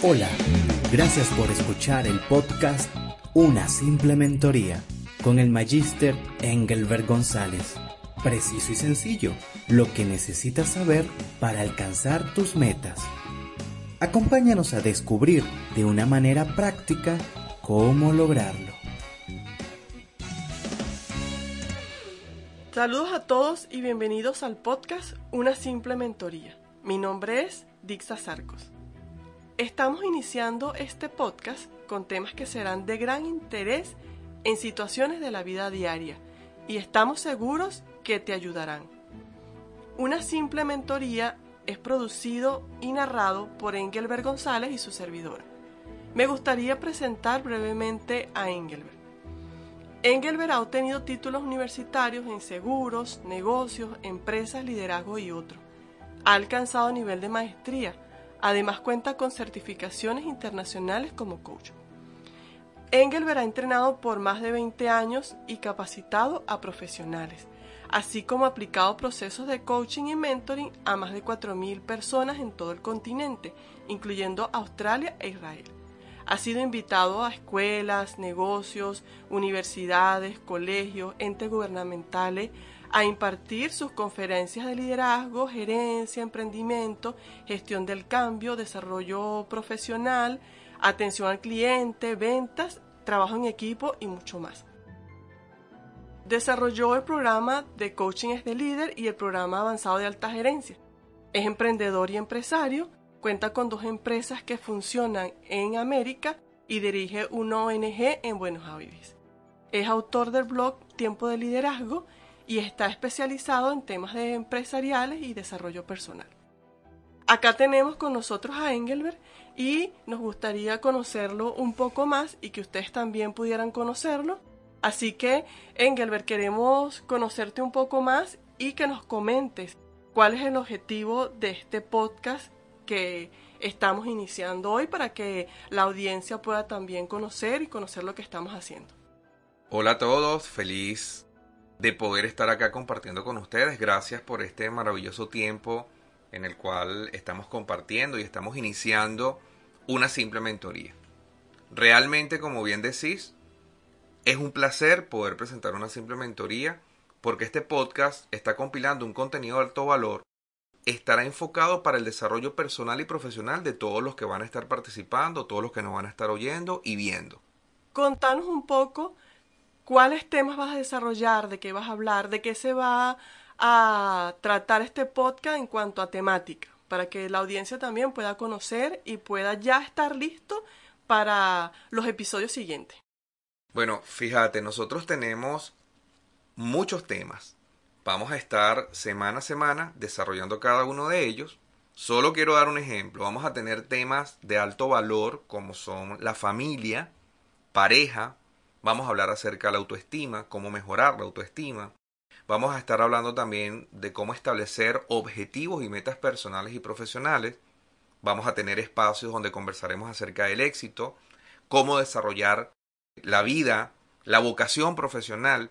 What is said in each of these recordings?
Hola, gracias por escuchar el podcast Una simple mentoría con el magíster Engelbert González. Preciso y sencillo, lo que necesitas saber para alcanzar tus metas. Acompáñanos a descubrir de una manera práctica cómo lograrlo. Saludos a todos y bienvenidos al podcast Una simple mentoría. Mi nombre es Dixa Sarcos. Estamos iniciando este podcast con temas que serán de gran interés en situaciones de la vida diaria y estamos seguros que te ayudarán. Una simple mentoría es producido y narrado por Engelbert González y su servidora. Me gustaría presentar brevemente a Engelbert. Engelbert ha obtenido títulos universitarios en seguros, negocios, empresas, liderazgo y otros. Ha alcanzado nivel de maestría Además cuenta con certificaciones internacionales como coach. Engelbert ha entrenado por más de 20 años y capacitado a profesionales, así como aplicado procesos de coaching y mentoring a más de 4.000 personas en todo el continente, incluyendo Australia e Israel. Ha sido invitado a escuelas, negocios, universidades, colegios, entes gubernamentales, a impartir sus conferencias de liderazgo, gerencia, emprendimiento, gestión del cambio, desarrollo profesional, atención al cliente, ventas, trabajo en equipo y mucho más. Desarrolló el programa de coaching es de líder y el programa avanzado de alta gerencia. Es emprendedor y empresario, cuenta con dos empresas que funcionan en América y dirige una ONG en Buenos Aires. Es autor del blog Tiempo de Liderazgo y está especializado en temas de empresariales y desarrollo personal. Acá tenemos con nosotros a Engelbert y nos gustaría conocerlo un poco más y que ustedes también pudieran conocerlo. Así que, Engelbert, queremos conocerte un poco más y que nos comentes cuál es el objetivo de este podcast que estamos iniciando hoy para que la audiencia pueda también conocer y conocer lo que estamos haciendo. Hola a todos, feliz de poder estar acá compartiendo con ustedes. Gracias por este maravilloso tiempo en el cual estamos compartiendo y estamos iniciando una simple mentoría. Realmente, como bien decís, es un placer poder presentar una simple mentoría porque este podcast está compilando un contenido de alto valor, estará enfocado para el desarrollo personal y profesional de todos los que van a estar participando, todos los que nos van a estar oyendo y viendo. Contanos un poco ¿Cuáles temas vas a desarrollar? ¿De qué vas a hablar? ¿De qué se va a tratar este podcast en cuanto a temática? Para que la audiencia también pueda conocer y pueda ya estar listo para los episodios siguientes. Bueno, fíjate, nosotros tenemos muchos temas. Vamos a estar semana a semana desarrollando cada uno de ellos. Solo quiero dar un ejemplo. Vamos a tener temas de alto valor como son la familia, pareja, Vamos a hablar acerca de la autoestima, cómo mejorar la autoestima. Vamos a estar hablando también de cómo establecer objetivos y metas personales y profesionales. Vamos a tener espacios donde conversaremos acerca del éxito, cómo desarrollar la vida, la vocación profesional,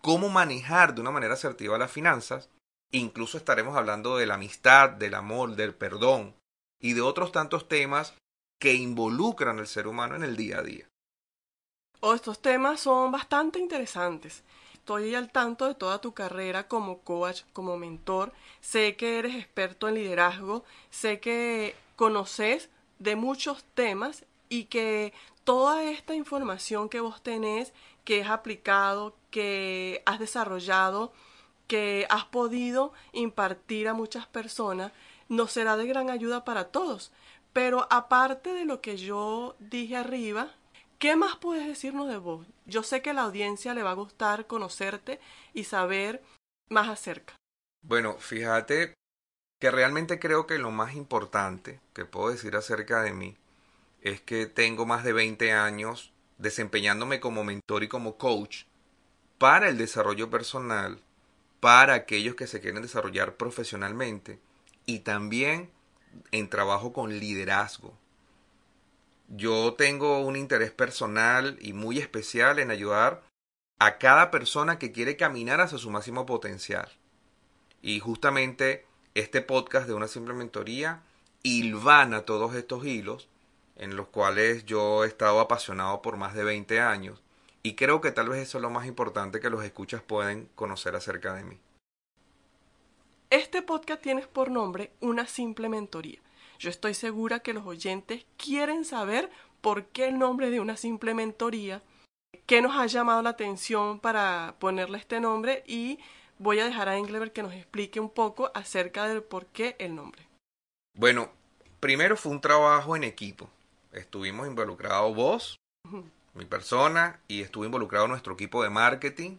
cómo manejar de una manera asertiva las finanzas. Incluso estaremos hablando de la amistad, del amor, del perdón y de otros tantos temas que involucran al ser humano en el día a día. Estos temas son bastante interesantes. Estoy al tanto de toda tu carrera como coach, como mentor. Sé que eres experto en liderazgo, sé que conoces de muchos temas y que toda esta información que vos tenés, que has aplicado, que has desarrollado, que has podido impartir a muchas personas, nos será de gran ayuda para todos. Pero aparte de lo que yo dije arriba, ¿Qué más puedes decirnos de vos? Yo sé que a la audiencia le va a gustar conocerte y saber más acerca. Bueno, fíjate que realmente creo que lo más importante que puedo decir acerca de mí es que tengo más de 20 años desempeñándome como mentor y como coach para el desarrollo personal, para aquellos que se quieren desarrollar profesionalmente y también en trabajo con liderazgo. Yo tengo un interés personal y muy especial en ayudar a cada persona que quiere caminar hacia su máximo potencial. Y justamente este podcast de una simple mentoría hilvana todos estos hilos en los cuales yo he estado apasionado por más de 20 años y creo que tal vez eso es lo más importante que los escuchas pueden conocer acerca de mí. Este podcast tiene por nombre Una simple mentoría. Yo estoy segura que los oyentes quieren saber por qué el nombre de una simple mentoría, qué nos ha llamado la atención para ponerle este nombre y voy a dejar a Engelbert que nos explique un poco acerca del por qué el nombre. Bueno, primero fue un trabajo en equipo. Estuvimos involucrados vos, mi persona, y estuvo involucrado nuestro equipo de marketing.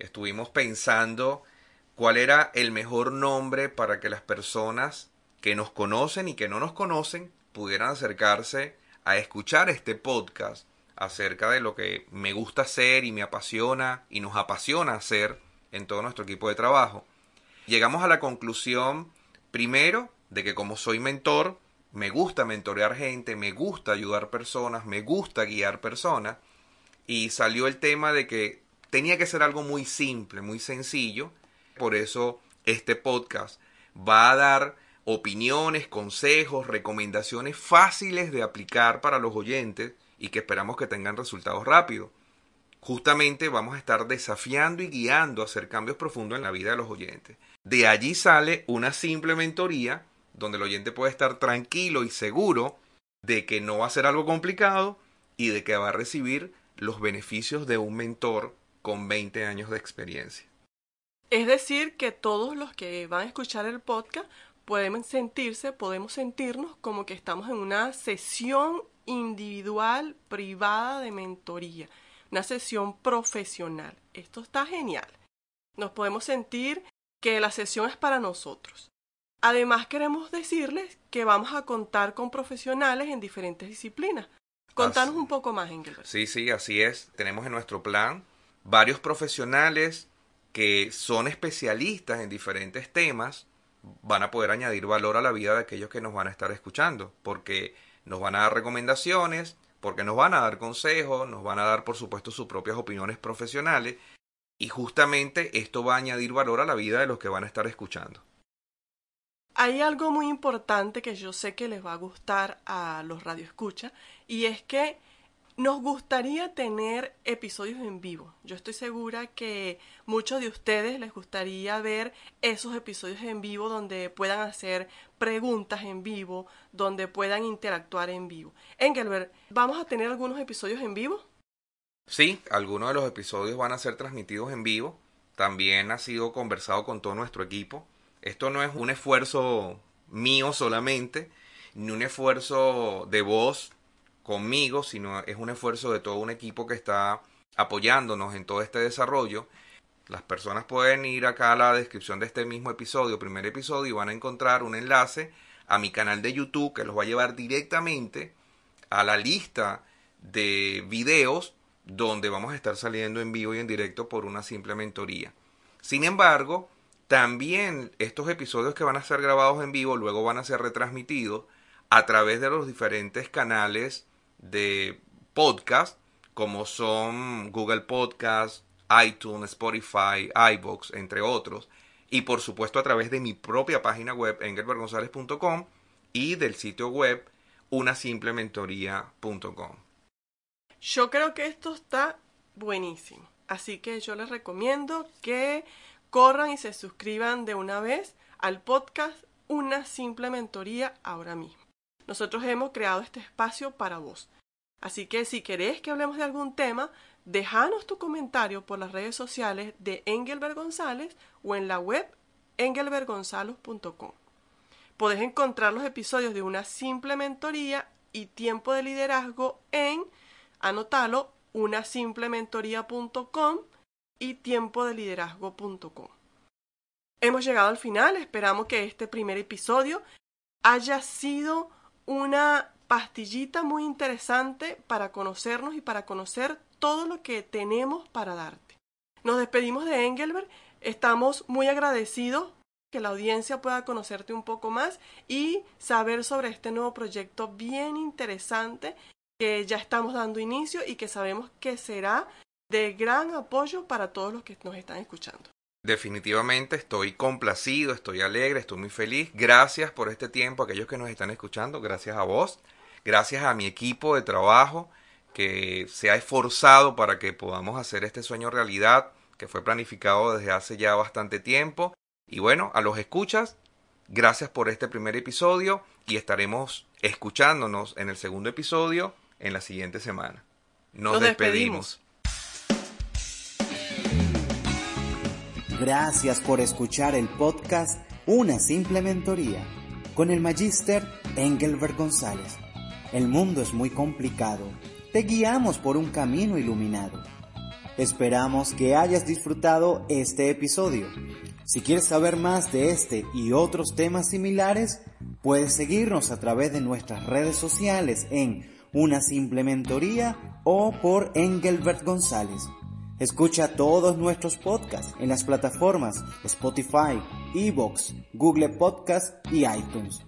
Estuvimos pensando cuál era el mejor nombre para que las personas que nos conocen y que no nos conocen pudieran acercarse a escuchar este podcast acerca de lo que me gusta hacer y me apasiona y nos apasiona hacer en todo nuestro equipo de trabajo. Llegamos a la conclusión, primero, de que como soy mentor, me gusta mentorear gente, me gusta ayudar personas, me gusta guiar personas, y salió el tema de que tenía que ser algo muy simple, muy sencillo, por eso este podcast va a dar opiniones, consejos, recomendaciones fáciles de aplicar para los oyentes y que esperamos que tengan resultados rápidos. Justamente vamos a estar desafiando y guiando a hacer cambios profundos en la vida de los oyentes. De allí sale una simple mentoría donde el oyente puede estar tranquilo y seguro de que no va a ser algo complicado y de que va a recibir los beneficios de un mentor con 20 años de experiencia. Es decir, que todos los que van a escuchar el podcast pueden sentirse, podemos sentirnos como que estamos en una sesión individual, privada de mentoría, una sesión profesional. Esto está genial. Nos podemos sentir que la sesión es para nosotros. Además queremos decirles que vamos a contar con profesionales en diferentes disciplinas. Contanos un poco más, Engelbert. Sí, sí, así es. Tenemos en nuestro plan varios profesionales que son especialistas en diferentes temas, van a poder añadir valor a la vida de aquellos que nos van a estar escuchando, porque nos van a dar recomendaciones, porque nos van a dar consejos, nos van a dar, por supuesto, sus propias opiniones profesionales, y justamente esto va a añadir valor a la vida de los que van a estar escuchando. Hay algo muy importante que yo sé que les va a gustar a los radioescuchas y es que nos gustaría tener episodios en vivo. Yo estoy segura que muchos de ustedes les gustaría ver esos episodios en vivo donde puedan hacer preguntas en vivo, donde puedan interactuar en vivo. Engelbert, ¿vamos a tener algunos episodios en vivo? Sí, algunos de los episodios van a ser transmitidos en vivo. También ha sido conversado con todo nuestro equipo. Esto no es un esfuerzo mío solamente, ni un esfuerzo de voz conmigo, sino es un esfuerzo de todo un equipo que está apoyándonos en todo este desarrollo. Las personas pueden ir acá a la descripción de este mismo episodio, primer episodio, y van a encontrar un enlace a mi canal de YouTube que los va a llevar directamente a la lista de videos donde vamos a estar saliendo en vivo y en directo por una simple mentoría. Sin embargo, también estos episodios que van a ser grabados en vivo luego van a ser retransmitidos a través de los diferentes canales de podcast como son Google Podcast, iTunes, Spotify, iBox, entre otros, y por supuesto a través de mi propia página web engelbergonzalez.com y del sitio web unasimplementoría.com. Yo creo que esto está buenísimo, así que yo les recomiendo que corran y se suscriban de una vez al podcast Una Simple Mentoría ahora mismo. Nosotros hemos creado este espacio para vos. Así que si querés que hablemos de algún tema, déjanos tu comentario por las redes sociales de Engelbert González o en la web engelbertgonzalez.com. Podés encontrar los episodios de una simple mentoría y tiempo de liderazgo en, anotalo, unasimplementoría.com y tiempo de liderazgo.com. Hemos llegado al final, esperamos que este primer episodio haya sido una pastillita muy interesante para conocernos y para conocer todo lo que tenemos para darte. Nos despedimos de Engelbert, estamos muy agradecidos que la audiencia pueda conocerte un poco más y saber sobre este nuevo proyecto bien interesante que ya estamos dando inicio y que sabemos que será de gran apoyo para todos los que nos están escuchando. Definitivamente estoy complacido, estoy alegre, estoy muy feliz. Gracias por este tiempo, aquellos que nos están escuchando, gracias a vos. gracias a mi equipo de trabajo que se ha esforzado para que podamos hacer este sueño realidad, que fue planificado desde hace ya bastante tiempo. Y bueno, a los escuchas, gracias por este primer episodio y estaremos escuchándonos en el segundo episodio en la siguiente semana. Nos, despedimos. Gracias por escuchar el podcast Una Simple Mentoría con el Magister Engelbert González. El mundo es muy complicado. Te guiamos por un camino iluminado. Esperamos que hayas disfrutado este episodio. Si quieres saber más de este y otros temas similares, puedes seguirnos a través de nuestras redes sociales en Una Simple Mentoría o por Engelbert González. Escucha todos nuestros podcasts en las plataformas Spotify, Evox, Google Podcast y iTunes.